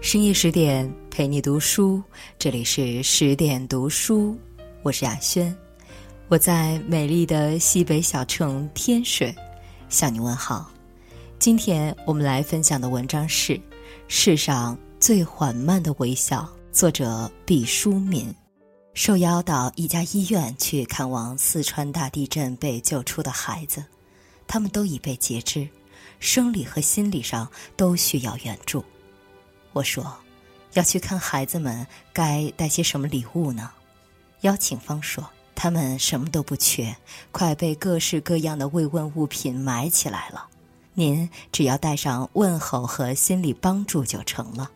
深夜十点陪你读书，这里是十点读书，我是雅轩，我在美丽的西北小城天水向你问好。今天我们来分享的文章是《世上最缓慢的微笑》，作者毕淑敏。受邀到一家医院去看望四川大地震被救出的孩子，他们都已被截肢，生理和心理上都需要援助。我说，要去看孩子们，该带些什么礼物呢？邀请方说，他们什么都不缺，快被各式各样的慰问物品埋起来了。您只要带上问候和心理帮助就成了。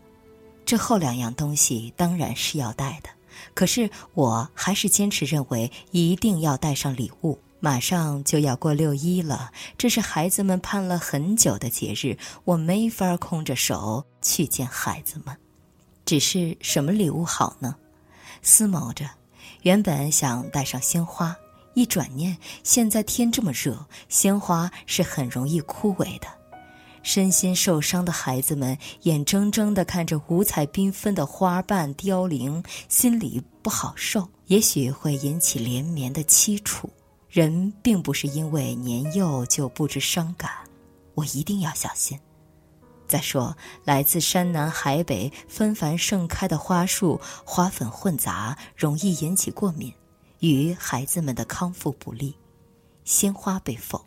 这后两样东西当然是要带的，可是我还是坚持认为一定要带上礼物。马上就要过六一了，这是孩子们盼了很久的节日，我没法空着手去见孩子们。只是什么礼物好呢？思谋着，原本想带上鲜花，一转念，现在天这么热，鲜花是很容易枯萎的。身心受伤的孩子们眼睁睁地看着五彩缤纷的花瓣凋零，心里不好受，也许会引起连绵的凄楚。人并不是因为年幼就不知伤感，我一定要小心。再说，来自山南海北纷繁盛开的花束，花粉混杂，容易引起过敏，与孩子们的康复不利。鲜花被否，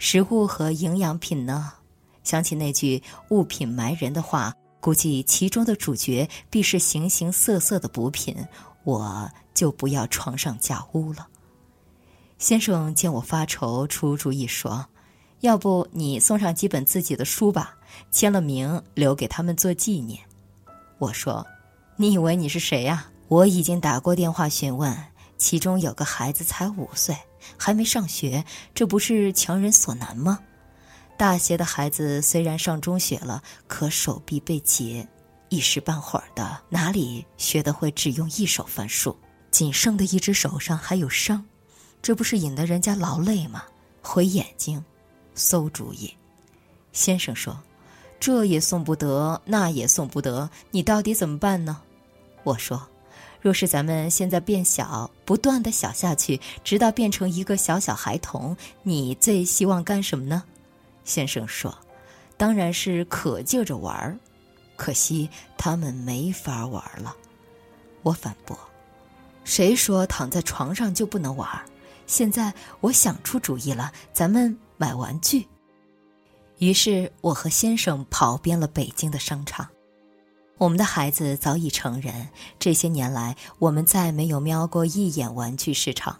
食物和营养品呢？想起那句“物品埋人”的话，估计其中的主角必是形形色色的补品，我就不要床上架屋了。先生见我发愁，出主意说：“要不你送上几本自己的书吧，签了名留给他们做纪念。”我说：“你以为你是谁呀？我已经打过电话询问，其中有个孩子才五岁，还没上学，这不是强人所难吗？大些的孩子虽然上中学了，可手臂被截，一时半会儿的哪里学得会只用一手翻书？仅剩的一只手上还有伤。”这不是引得人家劳累吗？毁眼睛，馊主意。先生说：“这也送不得，那也送不得，你到底怎么办呢？”我说：“若是咱们现在变小，不断的小下去，直到变成一个小小孩童，你最希望干什么呢？”先生说：“当然是可劲儿着玩儿，可惜他们没法玩了。”我反驳：“谁说躺在床上就不能玩？”现在我想出主意了，咱们买玩具。于是我和先生跑遍了北京的商场。我们的孩子早已成人，这些年来我们再没有瞄过一眼玩具市场。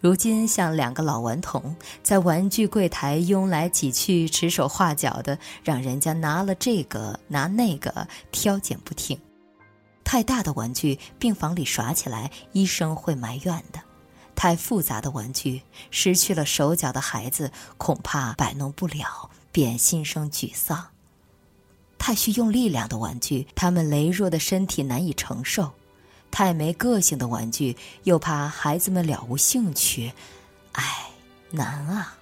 如今像两个老顽童，在玩具柜台拥来挤去、指手画脚的，让人家拿了这个拿那个，挑拣不停。太大的玩具，病房里耍起来，医生会埋怨的。太复杂的玩具，失去了手脚的孩子恐怕摆弄不了，便心生沮丧。太需用力量的玩具，他们羸弱的身体难以承受；太没个性的玩具，又怕孩子们了无兴趣。唉，难啊！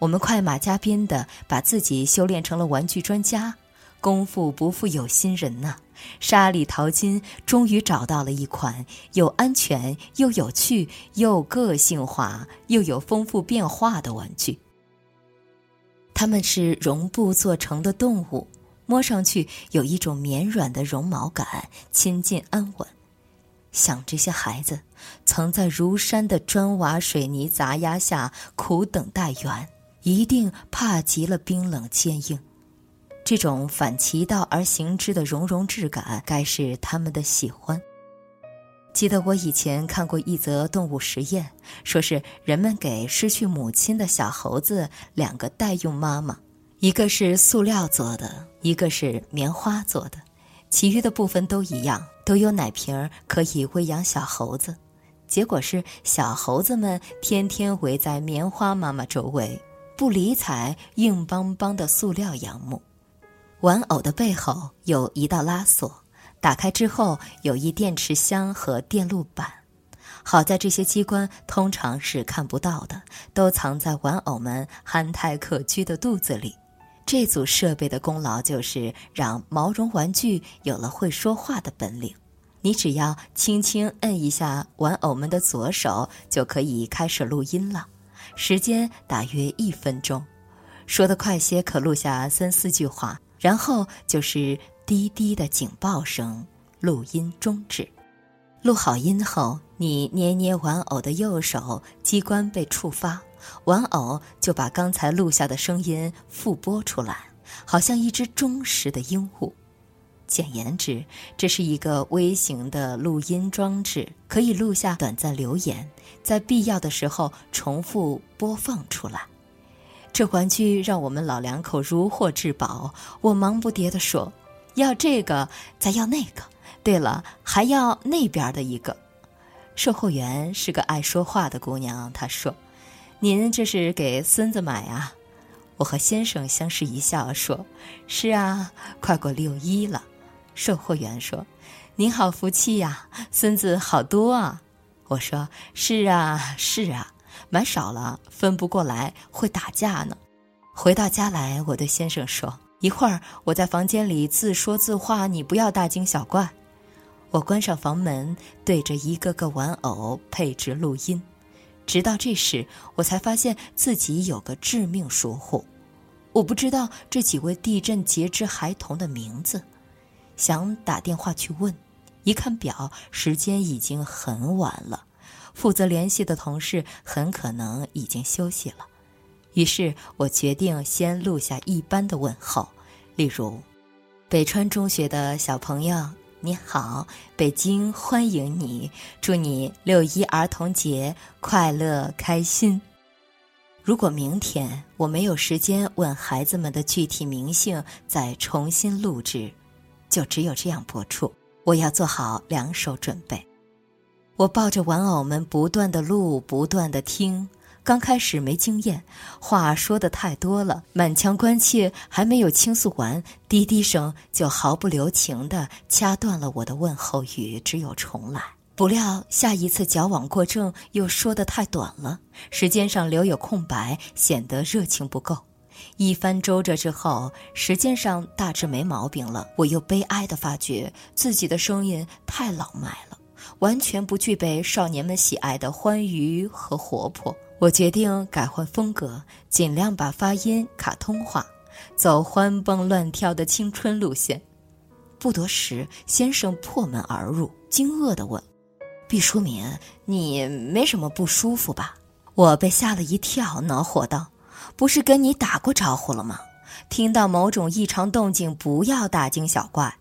我们快马加鞭的把自己修炼成了玩具专家。功夫不负有心人呐，沙里淘金，终于找到了一款又安全又有趣又个性化又有丰富变化的玩具。它们是绒布做成的动物，摸上去有一种绵软的绒毛感，亲近安稳。想这些孩子，曾在如山的砖瓦水泥砸压下苦等待援，一定怕极了冰冷坚硬。这种反其道而行之的融融质感，该是他们的喜欢。记得我以前看过一则动物实验，说是人们给失去母亲的小猴子两个代用妈妈，一个是塑料做的，一个是棉花做的，其余的部分都一样，都有奶瓶可以喂养小猴子。结果是小猴子们天天围在棉花妈妈周围，不理睬硬邦邦的塑料养母。玩偶的背后有一道拉锁，打开之后有一电池箱和电路板。好在这些机关通常是看不到的，都藏在玩偶们憨态可掬的肚子里。这组设备的功劳就是让毛绒玩具有了会说话的本领。你只要轻轻摁一下玩偶们的左手，就可以开始录音了。时间大约一分钟，说得快些可录下三四句话，然后就是滴滴的警报声，录音终止。录好音后，你捏捏玩偶的右手，机关被触发，玩偶就把刚才录下的声音复播出来，好像一只忠实的鹦鹉。简言之，这是一个微型的录音装置，可以录下短暂留言，在必要的时候重复播放出来。这玩具让我们老两口如获至宝。我忙不迭地说：“要这个，再要那个。对了，还要那边的一个。”售货员是个爱说话的姑娘，她说：“您这是给孙子买啊？”我和先生相视一笑，说：“是啊，快过六一了。”售货员说：“您好福气呀，孙子好多啊。”我说：“是啊，是啊，买少了分不过来，会打架呢。”回到家来，我对先生说：“一会儿我在房间里自说自话，你不要大惊小怪。”我关上房门，对着一个个玩偶配置录音，直到这时，我才发现自己有个致命疏忽，我不知道这几位地震截肢孩童的名字。想打电话去问，一看表，时间已经很晚了，负责联系的同事很可能已经休息了。于是我决定先录下一般的问候，例如：“北川中学的小朋友，你好，北京欢迎你，祝你六一儿童节快乐开心。”如果明天我没有时间问孩子们的具体名姓，再重新录制。就只有这样播出。我要做好两手准备。我抱着玩偶们不断的录，不断的听。刚开始没经验，话说的太多了，满腔关切还没有倾诉完，滴滴声就毫不留情地掐断了我的问候语，只有重来。不料下一次矫枉过正，又说的太短了，时间上留有空白，显得热情不够。一番周折之后，时间上大致没毛病了。我又悲哀地发觉自己的声音太老迈了，完全不具备少年们喜爱的欢愉和活泼。我决定改换风格，尽量把发音卡通化，走欢蹦乱跳的青春路线。不多时，先生破门而入，惊愕地问：“毕淑敏，你没什么不舒服吧？”我被吓了一跳，恼火道。不是跟你打过招呼了吗？听到某种异常动静，不要大惊小怪。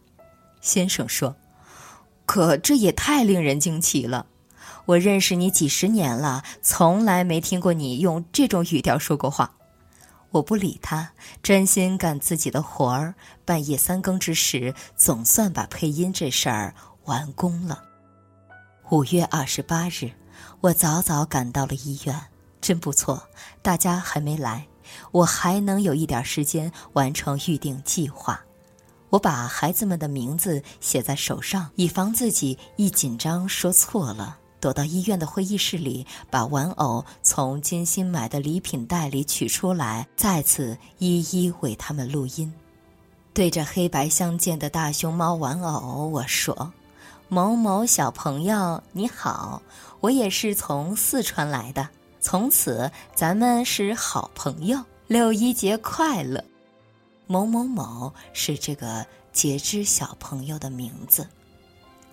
先生说：“可这也太令人惊奇了！我认识你几十年了，从来没听过你用这种语调说过话。”我不理他，专心干自己的活儿。半夜三更之时，总算把配音这事儿完工了。五月二十八日，我早早赶到了医院。真不错，大家还没来，我还能有一点时间完成预定计划。我把孩子们的名字写在手上，以防自己一紧张说错了。躲到医院的会议室里，把玩偶从精心买的礼品袋里取出来，再次一一为他们录音。对着黑白相间的大熊猫玩偶，我说：“某某小朋友，你好，我也是从四川来的。”从此，咱们是好朋友。六一节快乐！某某某是这个截肢小朋友的名字。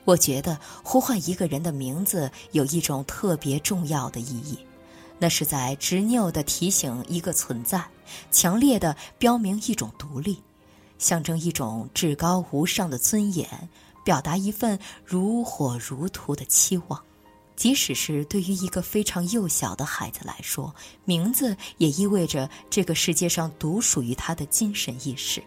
我觉得呼唤一个人的名字有一种特别重要的意义，那是在执拗地提醒一个存在，强烈地标明一种独立，象征一种至高无上的尊严，表达一份如火如荼的期望。即使是对于一个非常幼小的孩子来说，名字也意味着这个世界上独属于他的精神意识。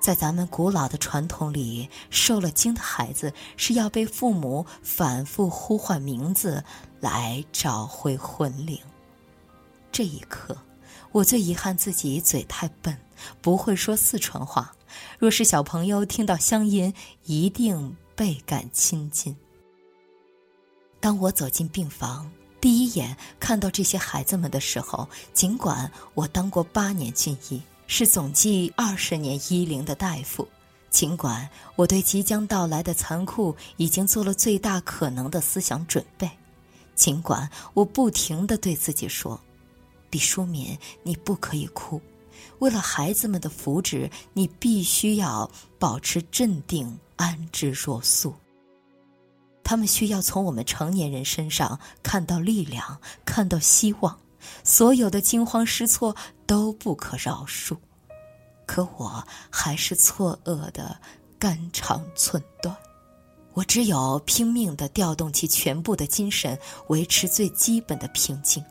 在咱们古老的传统里，受了惊的孩子是要被父母反复呼唤名字来找回魂灵。这一刻，我最遗憾自己嘴太笨，不会说四川话。若是小朋友听到乡音，一定倍感亲近。当我走进病房，第一眼看到这些孩子们的时候，尽管我当过八年军医，是总计二十年医龄的大夫。尽管我对即将到来的残酷已经做了最大可能的思想准备，尽管我不停地对自己说：“毕淑敏，你不可以哭。为了孩子们的福祉，你必须要保持镇定，安之若素。他们需要从我们成年人身上看到力量，看到希望。所有的惊慌失措都不可饶恕。”可我还是错愕的肝肠寸断，我只有拼命的调动起全部的精神，维持最基本的平静。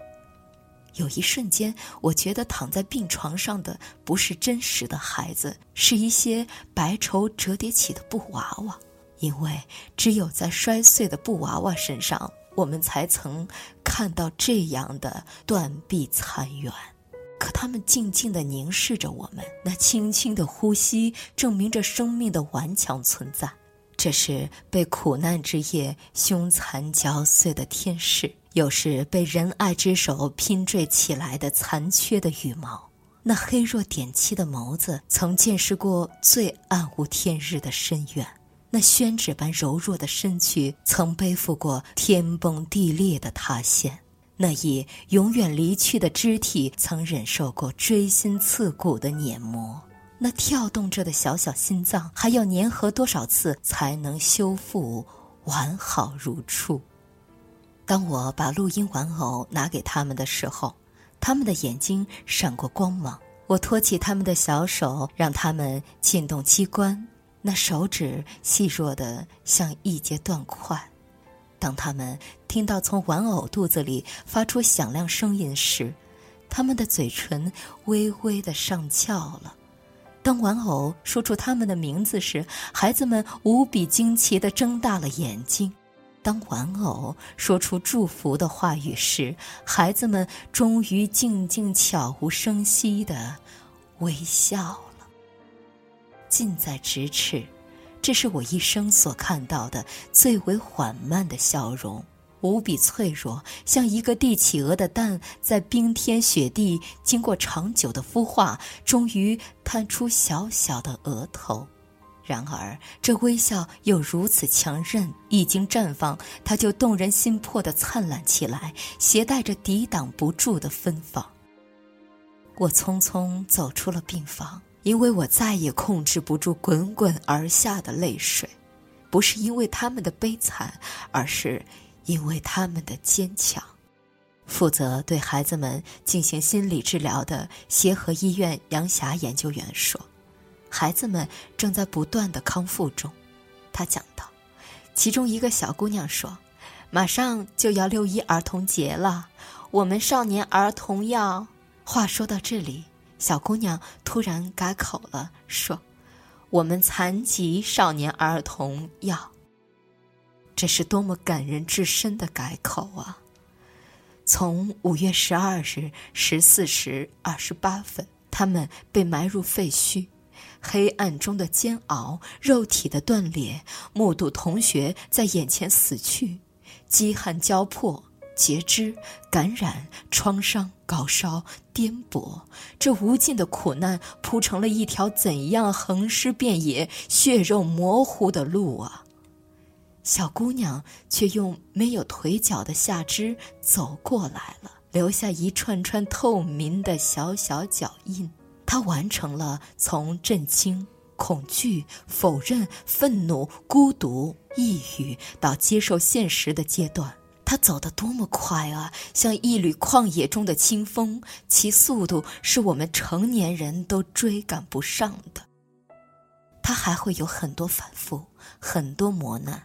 有一瞬间，我觉得躺在病床上的不是真实的孩子，是一些白绸折叠起的布娃娃，因为只有在摔碎的布娃娃身上，我们才曾看到这样的断壁残垣。可他们静静地凝视着我们，那轻轻的呼吸证明着生命的顽强存在。这是被苦难之夜凶残嚼碎的天使，又是被仁爱之手拼缀起来的残缺的羽毛。那黑若点漆的眸子，曾见识过最暗无天日的深渊；那宣纸般柔弱的身躯，曾背负过天崩地裂的塌陷。那已永远离去的肢体，曾忍受过锥心刺骨的碾磨；那跳动着的小小心脏，还要粘合多少次才能修复完好如初？当我把录音玩偶拿给他们的时候，他们的眼睛闪过光芒。我托起他们的小手，让他们进动机关，那手指细弱的像一截断块。当他们听到从玩偶肚子里发出响亮声音时，他们的嘴唇微微的上翘了；当玩偶说出他们的名字时，孩子们无比惊奇的睁大了眼睛；当玩偶说出祝福的话语时，孩子们终于静静悄无声息的微笑。近在咫尺。这是我一生所看到的最为缓慢的笑容，无比脆弱，像一个帝企鹅的蛋，在冰天雪地经过长久的孵化，终于探出小小的额头。然而，这微笑又如此强韧，一经绽放，它就动人心魄的灿烂起来，携带着抵挡不住的芬芳。我匆匆走出了病房。因为我再也控制不住滚滚而下的泪水，不是因为他们的悲惨，而是因为他们的坚强。负责对孩子们进行心理治疗的协和医院杨霞研究员说：“孩子们正在不断的康复中。”他讲道：“其中一个小姑娘说，马上就要六一儿童节了，我们少年儿童要……话说到这里。”小姑娘突然改口了，说：“我们残疾少年儿童要。”这是多么感人至深的改口啊！从五月十二日十四时二十八分，他们被埋入废墟，黑暗中的煎熬，肉体的断裂，目睹同学在眼前死去，饥寒交迫。截肢、感染、创伤、高烧、颠簸，这无尽的苦难铺成了一条怎样横尸遍野、血肉模糊的路啊！小姑娘却用没有腿脚的下肢走过来了，留下一串串透明的小小脚印。她完成了从震惊、恐惧、否认、愤怒、孤独、抑郁到接受现实的阶段。他走得多么快啊，像一缕旷野中的清风，其速度是我们成年人都追赶不上的。他还会有很多反复，很多磨难，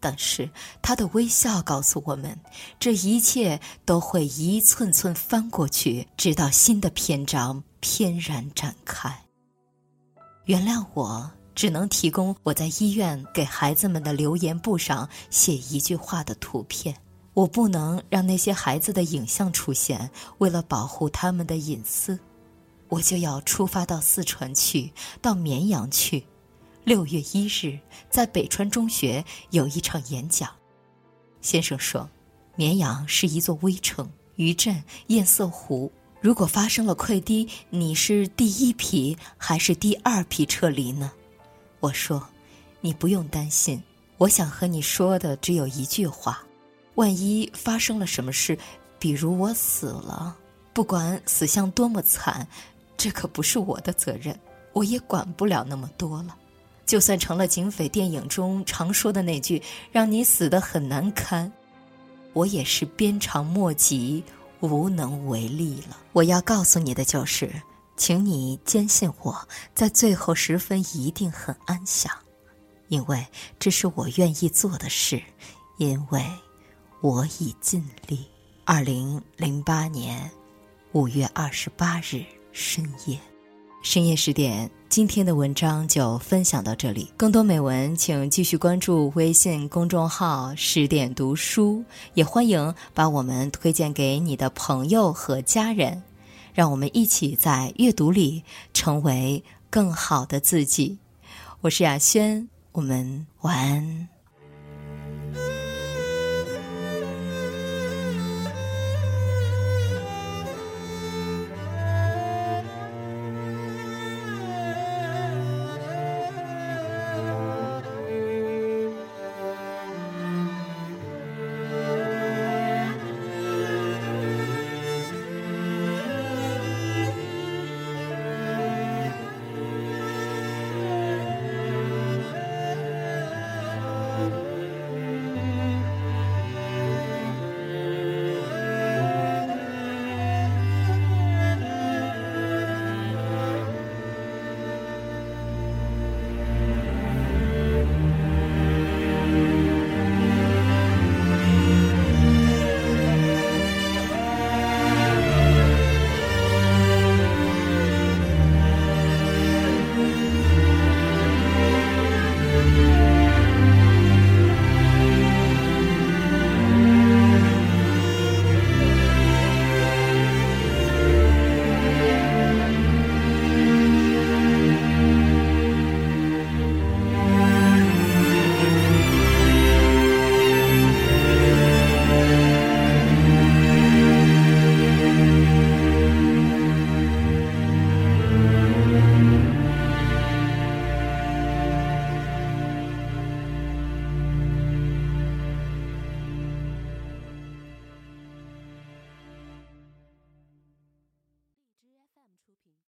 但是他的微笑告诉我们，这一切都会一寸寸翻过去，直到新的篇章翩然展开。原谅我，只能提供我在医院给孩子们的留言簿上写一句话的图片。我不能让那些孩子的影像出现，为了保护他们的隐私，我就要出发到四川去，到绵阳去。六月一日，在北川中学有一场演讲。先生说，绵阳是一座微城，余震、堰塞湖，如果发生了溃堤，你是第一批还是第二批撤离呢？我说，你不用担心。我想和你说的只有一句话：万一发生了什么事，比如我死了，不管死相多么惨，这可不是我的责任，我也管不了那么多了。就算成了警匪电影中常说的那句“让你死得很难堪”，我也是鞭长莫及。无能为力了。我要告诉你的就是，请你坚信我在最后时分一定很安详，因为这是我愿意做的事，因为我已尽力。二零零八年五月二十八日深夜。深夜十点，今天的文章就分享到这里。更多美文，请继续关注微信公众号“十点读书”，也欢迎把我们推荐给你的朋友和家人，让我们一起在阅读里成为更好的自己。我是雅轩，我们晚安。